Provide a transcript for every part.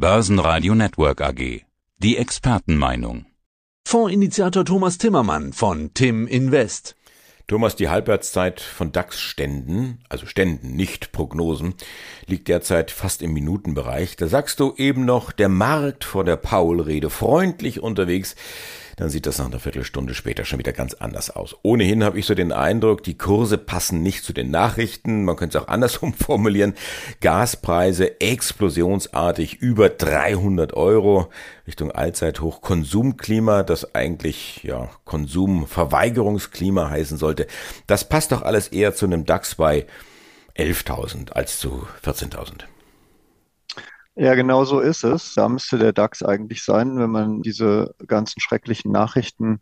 Börsenradio Network AG. Die Expertenmeinung. Fondsinitiator Thomas Timmermann von Tim Invest. Thomas, die Halbwertszeit von DAX-Ständen, also Ständen, nicht Prognosen, liegt derzeit fast im Minutenbereich. Da sagst du eben noch, der Markt vor der Paul-Rede freundlich unterwegs dann sieht das nach einer Viertelstunde später schon wieder ganz anders aus. Ohnehin habe ich so den Eindruck, die Kurse passen nicht zu den Nachrichten. Man könnte es auch andersrum formulieren. Gaspreise explosionsartig über 300 Euro Richtung Allzeithoch. Konsumklima, das eigentlich ja Konsumverweigerungsklima heißen sollte. Das passt doch alles eher zu einem DAX bei 11.000 als zu 14.000. Ja, genau so ist es. Da müsste der DAX eigentlich sein, wenn man diese ganzen schrecklichen Nachrichten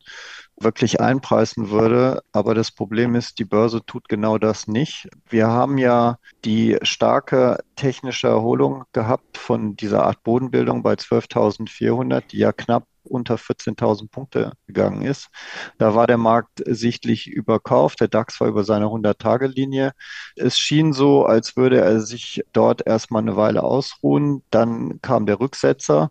wirklich einpreisen würde. Aber das Problem ist, die Börse tut genau das nicht. Wir haben ja die starke technische Erholung gehabt von dieser Art Bodenbildung bei 12.400, die ja knapp unter 14.000 Punkte gegangen ist. Da war der Markt sichtlich überkauft. Der DAX war über seine 100-Tage-Linie. Es schien so, als würde er sich dort erstmal eine Weile ausruhen. Dann kam der Rücksetzer.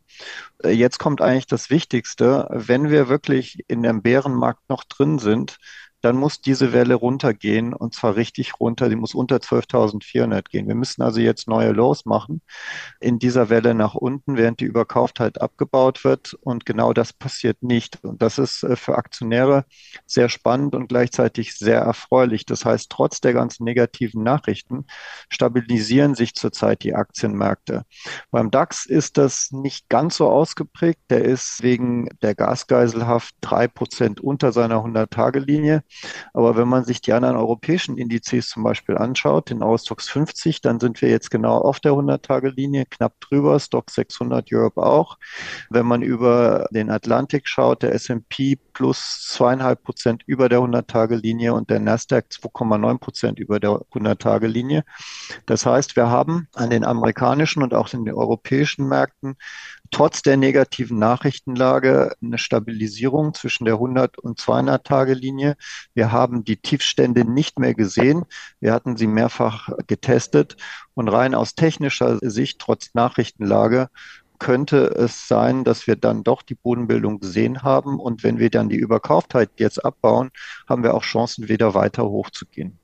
Jetzt kommt eigentlich das Wichtigste. Wenn wir wirklich in dem Bärenmarkt noch drin sind, dann muss diese Welle runtergehen und zwar richtig runter. Die muss unter 12.400 gehen. Wir müssen also jetzt neue Lows machen in dieser Welle nach unten, während die Überkauftheit abgebaut wird. Und genau das passiert nicht. Und das ist äh, für Aktionäre sehr spannend und gleichzeitig sehr erfreulich. Das heißt, trotz der ganzen negativen Nachrichten stabilisieren sich zurzeit die Aktienmärkte. Beim DAX ist das nicht ganz so ausgeprägt. Der ist wegen der Gasgeiselhaft drei Prozent unter seiner 100-Tage-Linie. Aber wenn man sich die anderen europäischen Indizes zum Beispiel anschaut, den Eurostox 50, dann sind wir jetzt genau auf der 100-Tage-Linie, knapp drüber, Stock 600 Europe auch. Wenn man über den Atlantik schaut, der S&P plus zweieinhalb Prozent über der 100-Tage-Linie und der Nasdaq 2,9 Prozent über der 100-Tage-Linie. Das heißt, wir haben an den amerikanischen und auch in den europäischen Märkten trotz der negativen Nachrichtenlage eine Stabilisierung zwischen der 100 und 200 Tage Linie. Wir haben die Tiefstände nicht mehr gesehen. Wir hatten sie mehrfach getestet und rein aus technischer Sicht trotz Nachrichtenlage könnte es sein, dass wir dann doch die Bodenbildung gesehen haben. Und wenn wir dann die Überkauftheit jetzt abbauen, haben wir auch Chancen, wieder weiter hochzugehen.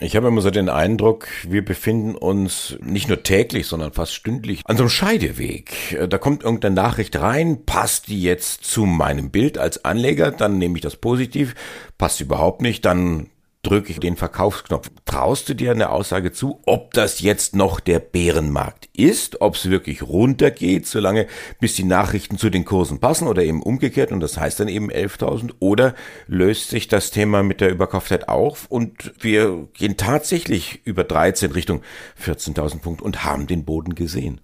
Ich habe immer so den Eindruck, wir befinden uns nicht nur täglich, sondern fast stündlich an so einem Scheideweg. Da kommt irgendeine Nachricht rein, passt die jetzt zu meinem Bild als Anleger, dann nehme ich das positiv, passt überhaupt nicht, dann drücke ich den Verkaufsknopf. Traust du dir eine Aussage zu, ob das jetzt noch der Bärenmarkt ist, ob es wirklich runtergeht, solange bis die Nachrichten zu den Kursen passen oder eben umgekehrt und das heißt dann eben 11.000 oder löst sich das Thema mit der Überkauftheit auf und wir gehen tatsächlich über 13 Richtung 14.000 Punkte und haben den Boden gesehen?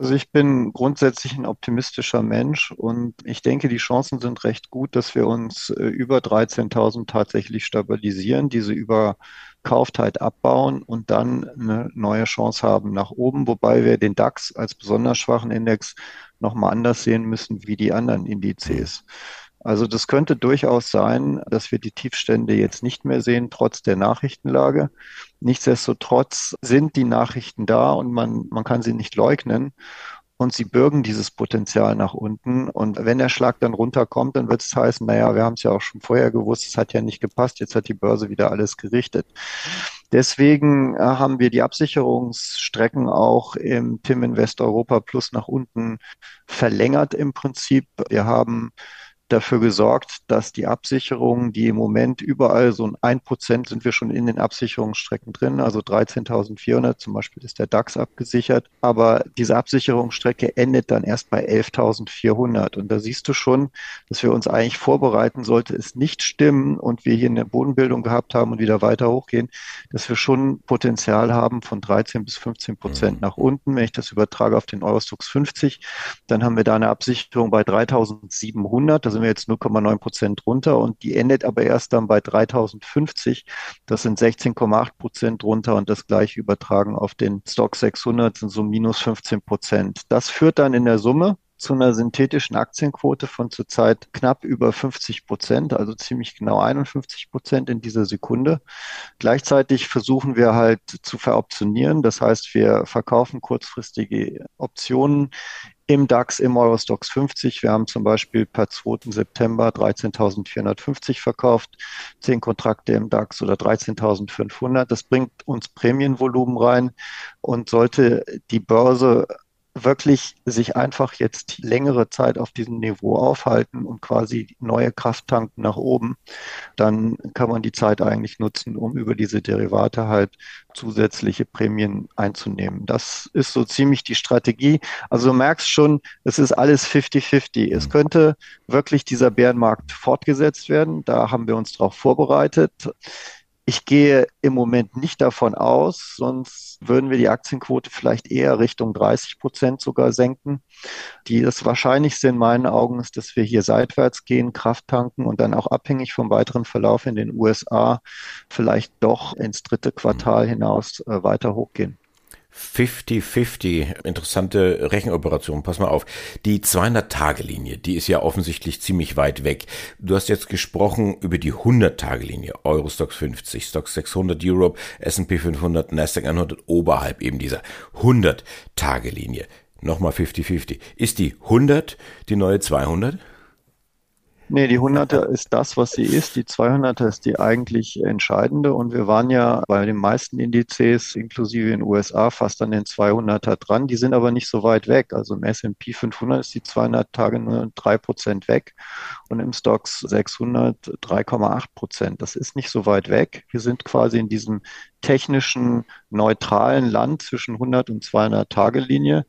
Also ich bin grundsätzlich ein optimistischer Mensch und ich denke, die Chancen sind recht gut, dass wir uns äh, über 13.000 tatsächlich stabilisieren, diese Überkauftheit abbauen und dann eine neue Chance haben nach oben, wobei wir den DAX als besonders schwachen Index nochmal anders sehen müssen wie die anderen Indizes. Also das könnte durchaus sein, dass wir die Tiefstände jetzt nicht mehr sehen, trotz der Nachrichtenlage. Nichtsdestotrotz sind die Nachrichten da und man, man kann sie nicht leugnen. Und sie bürgen dieses Potenzial nach unten. Und wenn der Schlag dann runterkommt, dann wird es heißen, naja, wir haben es ja auch schon vorher gewusst, es hat ja nicht gepasst, jetzt hat die Börse wieder alles gerichtet. Deswegen äh, haben wir die Absicherungsstrecken auch im TIM Invest Europa Plus nach unten verlängert im Prinzip. Wir haben dafür gesorgt, dass die Absicherungen, die im Moment überall so ein Prozent sind wir schon in den Absicherungsstrecken drin, also 13.400 zum Beispiel ist der DAX abgesichert, aber diese Absicherungsstrecke endet dann erst bei 11.400 und da siehst du schon, dass wir uns eigentlich vorbereiten, sollte es nicht stimmen und wir hier eine Bodenbildung gehabt haben und wieder weiter hochgehen, dass wir schon Potenzial haben von 13 bis 15 Prozent mhm. nach unten. Wenn ich das übertrage auf den Eurostux 50, dann haben wir da eine Absicherung bei 3.700, da sind wir jetzt 0,9 Prozent runter und die endet aber erst dann bei 3050. Das sind 16,8 Prozent runter und das gleiche übertragen auf den Stock 600 sind so minus 15 Prozent. Das führt dann in der Summe zu einer synthetischen Aktienquote von zurzeit knapp über 50 Prozent, also ziemlich genau 51 Prozent in dieser Sekunde. Gleichzeitig versuchen wir halt zu veroptionieren. Das heißt, wir verkaufen kurzfristige Optionen im DAX, im Eurostox 50. Wir haben zum Beispiel per 2. September 13.450 verkauft, 10 Kontrakte im DAX oder 13.500. Das bringt uns Prämienvolumen rein und sollte die Börse wirklich sich einfach jetzt längere Zeit auf diesem Niveau aufhalten und quasi neue Kraft tanken nach oben, dann kann man die Zeit eigentlich nutzen, um über diese Derivate halt zusätzliche Prämien einzunehmen. Das ist so ziemlich die Strategie. Also du merkst schon, es ist alles 50-50. Es mhm. könnte wirklich dieser Bärenmarkt fortgesetzt werden. Da haben wir uns darauf vorbereitet. Ich gehe im Moment nicht davon aus, sonst würden wir die Aktienquote vielleicht eher Richtung 30 Prozent sogar senken. Die, das Wahrscheinlichste in meinen Augen ist, dass wir hier seitwärts gehen, Kraft tanken und dann auch abhängig vom weiteren Verlauf in den USA vielleicht doch ins dritte Quartal hinaus äh, weiter hochgehen. 50-50, interessante Rechenoperation. Pass mal auf. Die 200-Tage-Linie, die ist ja offensichtlich ziemlich weit weg. Du hast jetzt gesprochen über die 100-Tage-Linie. Eurostox 50, Stocks 600 Europe, S&P 500, Nasdaq 100 oberhalb eben dieser 100-Tage-Linie. Nochmal 50-50. Ist die 100 die neue 200? Nee, die 100er ist das, was sie ist. Die 200er ist die eigentlich entscheidende. Und wir waren ja bei den meisten Indizes, inklusive in den USA, fast an den 200er dran. Die sind aber nicht so weit weg. Also im S&P 500 ist die 200 Tage nur drei Prozent weg und im Stocks 600 3,8 Prozent. Das ist nicht so weit weg. Wir sind quasi in diesem technischen neutralen Land zwischen 100 und 200 Tage Linie.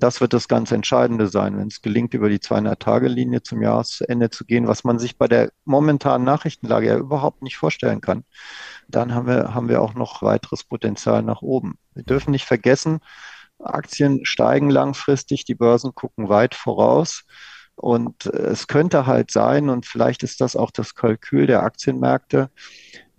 Das wird das ganz Entscheidende sein, wenn es gelingt, über die 200-Tage-Linie zum Jahresende zu gehen, was man sich bei der momentanen Nachrichtenlage ja überhaupt nicht vorstellen kann. Dann haben wir, haben wir auch noch weiteres Potenzial nach oben. Wir dürfen nicht vergessen, Aktien steigen langfristig, die Börsen gucken weit voraus. Und es könnte halt sein, und vielleicht ist das auch das Kalkül der Aktienmärkte,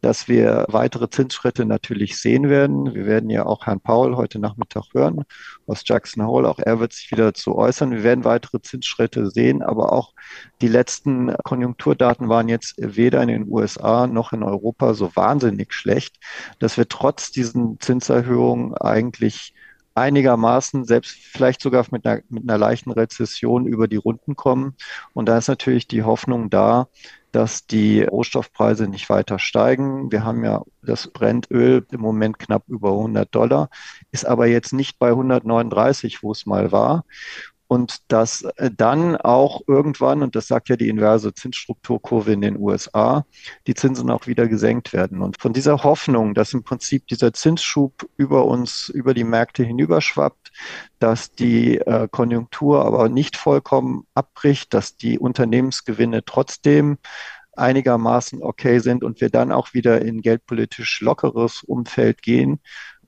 dass wir weitere Zinsschritte natürlich sehen werden. Wir werden ja auch Herrn Paul heute Nachmittag hören aus Jackson Hole. Auch er wird sich wieder dazu äußern. Wir werden weitere Zinsschritte sehen, aber auch die letzten Konjunkturdaten waren jetzt weder in den USA noch in Europa so wahnsinnig schlecht, dass wir trotz diesen Zinserhöhungen eigentlich einigermaßen, selbst vielleicht sogar mit einer, mit einer leichten Rezession über die Runden kommen. Und da ist natürlich die Hoffnung da, dass die Rohstoffpreise nicht weiter steigen. Wir haben ja das Brennöl im Moment knapp über 100 Dollar, ist aber jetzt nicht bei 139, wo es mal war und dass äh, dann auch irgendwann, und das sagt ja die inverse Zinsstrukturkurve in den USA, die Zinsen auch wieder gesenkt werden. Und von dieser Hoffnung, dass im Prinzip dieser Zinsschub über uns, über die Märkte hinüberschwappt, dass die äh, Konjunktur aber nicht vollkommen abbricht, dass die Unternehmensgewinne trotzdem einigermaßen okay sind und wir dann auch wieder in geldpolitisch lockeres Umfeld gehen,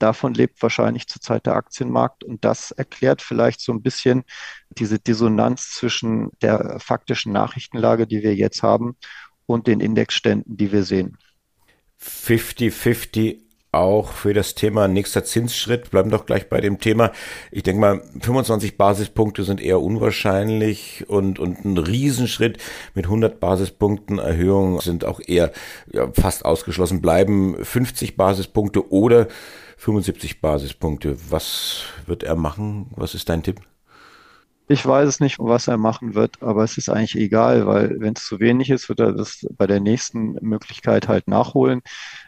Davon lebt wahrscheinlich zurzeit der Aktienmarkt und das erklärt vielleicht so ein bisschen diese Dissonanz zwischen der faktischen Nachrichtenlage, die wir jetzt haben, und den Indexständen, die wir sehen. 50-50 auch für das Thema nächster Zinsschritt. Bleiben doch gleich bei dem Thema. Ich denke mal, 25 Basispunkte sind eher unwahrscheinlich und, und ein Riesenschritt mit 100 Basispunkten Erhöhung sind auch eher ja, fast ausgeschlossen. Bleiben 50 Basispunkte oder 75 Basispunkte. Was wird er machen? Was ist dein Tipp? Ich weiß es nicht, was er machen wird, aber es ist eigentlich egal, weil wenn es zu wenig ist, wird er das bei der nächsten Möglichkeit halt nachholen.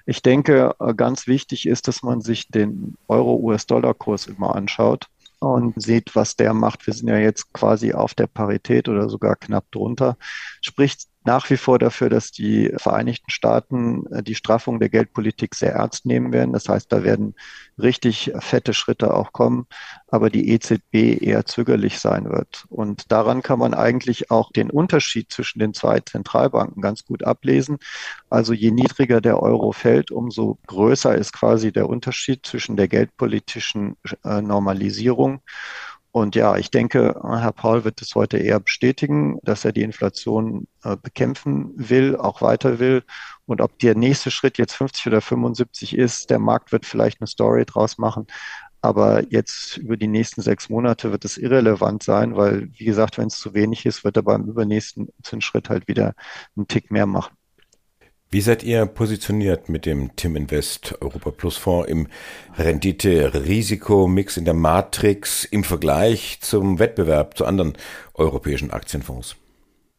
Ich denke, ganz wichtig ist, dass man sich den Euro-US-Dollar-Kurs immer anschaut und sieht, was der macht. Wir sind ja jetzt quasi auf der Parität oder sogar knapp drunter. Spricht nach wie vor dafür, dass die Vereinigten Staaten äh, die Straffung der Geldpolitik sehr ernst nehmen werden. Das heißt, da werden richtig fette Schritte auch kommen, aber die EZB eher zögerlich sein wird. Und daran kann man eigentlich auch den Unterschied zwischen den zwei Zentralbanken ganz gut ablesen. Also je niedriger der Euro fällt, umso größer ist quasi der Unterschied zwischen der geldpolitischen äh, Normalisierung und ja, ich denke, Herr Paul wird es heute eher bestätigen, dass er die Inflation äh, bekämpfen will, auch weiter will. Und ob der nächste Schritt jetzt 50 oder 75 ist, der Markt wird vielleicht eine Story draus machen. Aber jetzt über die nächsten sechs Monate wird es irrelevant sein, weil, wie gesagt, wenn es zu wenig ist, wird er beim übernächsten Zinsschritt halt wieder einen Tick mehr machen. Wie seid ihr positioniert mit dem Tim Invest Europa Plus Fonds im Rendite-Risiko-Mix in der Matrix im Vergleich zum Wettbewerb zu anderen europäischen Aktienfonds?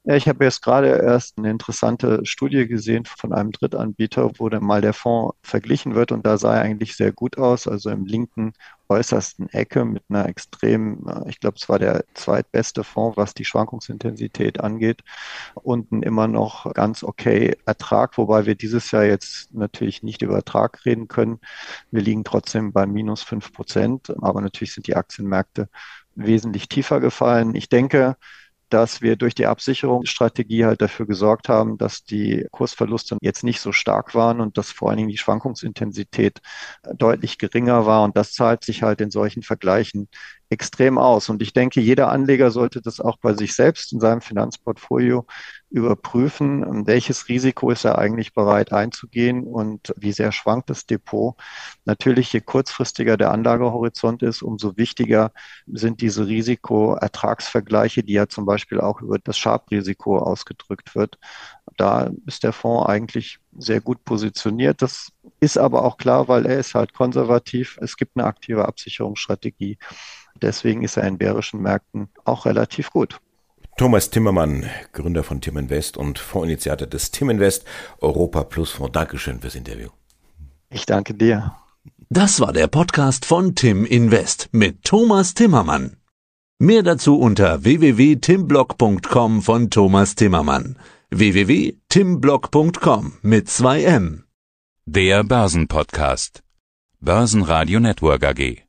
Ja, ich habe jetzt gerade erst eine interessante Studie gesehen von einem Drittanbieter, wo dann mal der Fonds verglichen wird und da sah er eigentlich sehr gut aus, also im linken äußersten Ecke mit einer extrem, äh, ich glaube, es war der zweitbeste Fonds, was die Schwankungsintensität angeht. Unten immer noch ganz okay Ertrag, wobei wir dieses Jahr jetzt natürlich nicht über Ertrag reden können. Wir liegen trotzdem bei minus fünf Prozent, aber natürlich sind die Aktienmärkte wesentlich tiefer gefallen. Ich denke, dass wir durch die Absicherungsstrategie halt dafür gesorgt haben, dass die Kursverluste jetzt nicht so stark waren und dass vor allen Dingen die Schwankungsintensität deutlich geringer war. Und das zahlt sich halt in solchen Vergleichen extrem aus. Und ich denke, jeder Anleger sollte das auch bei sich selbst in seinem Finanzportfolio überprüfen, welches Risiko ist er eigentlich bereit einzugehen und wie sehr schwankt das Depot. Natürlich, je kurzfristiger der Anlagehorizont ist, umso wichtiger sind diese Risiko-Ertragsvergleiche, die ja zum Beispiel auch über das Sharp-Risiko ausgedrückt wird. Da ist der Fonds eigentlich sehr gut positioniert. Das ist aber auch klar, weil er ist halt konservativ. Es gibt eine aktive Absicherungsstrategie. Deswegen ist er in bärischen Märkten auch relativ gut. Thomas Timmermann, Gründer von Tim Invest und Fondsinitiator des Tim Invest Europa Plus Fonds. Dankeschön fürs Interview. Ich danke dir. Das war der Podcast von Tim Invest mit Thomas Timmermann. Mehr dazu unter www.timblock.com von Thomas Timmermann. www.timblock.com mit zwei M. Der Börsenpodcast. Börsenradio Network AG.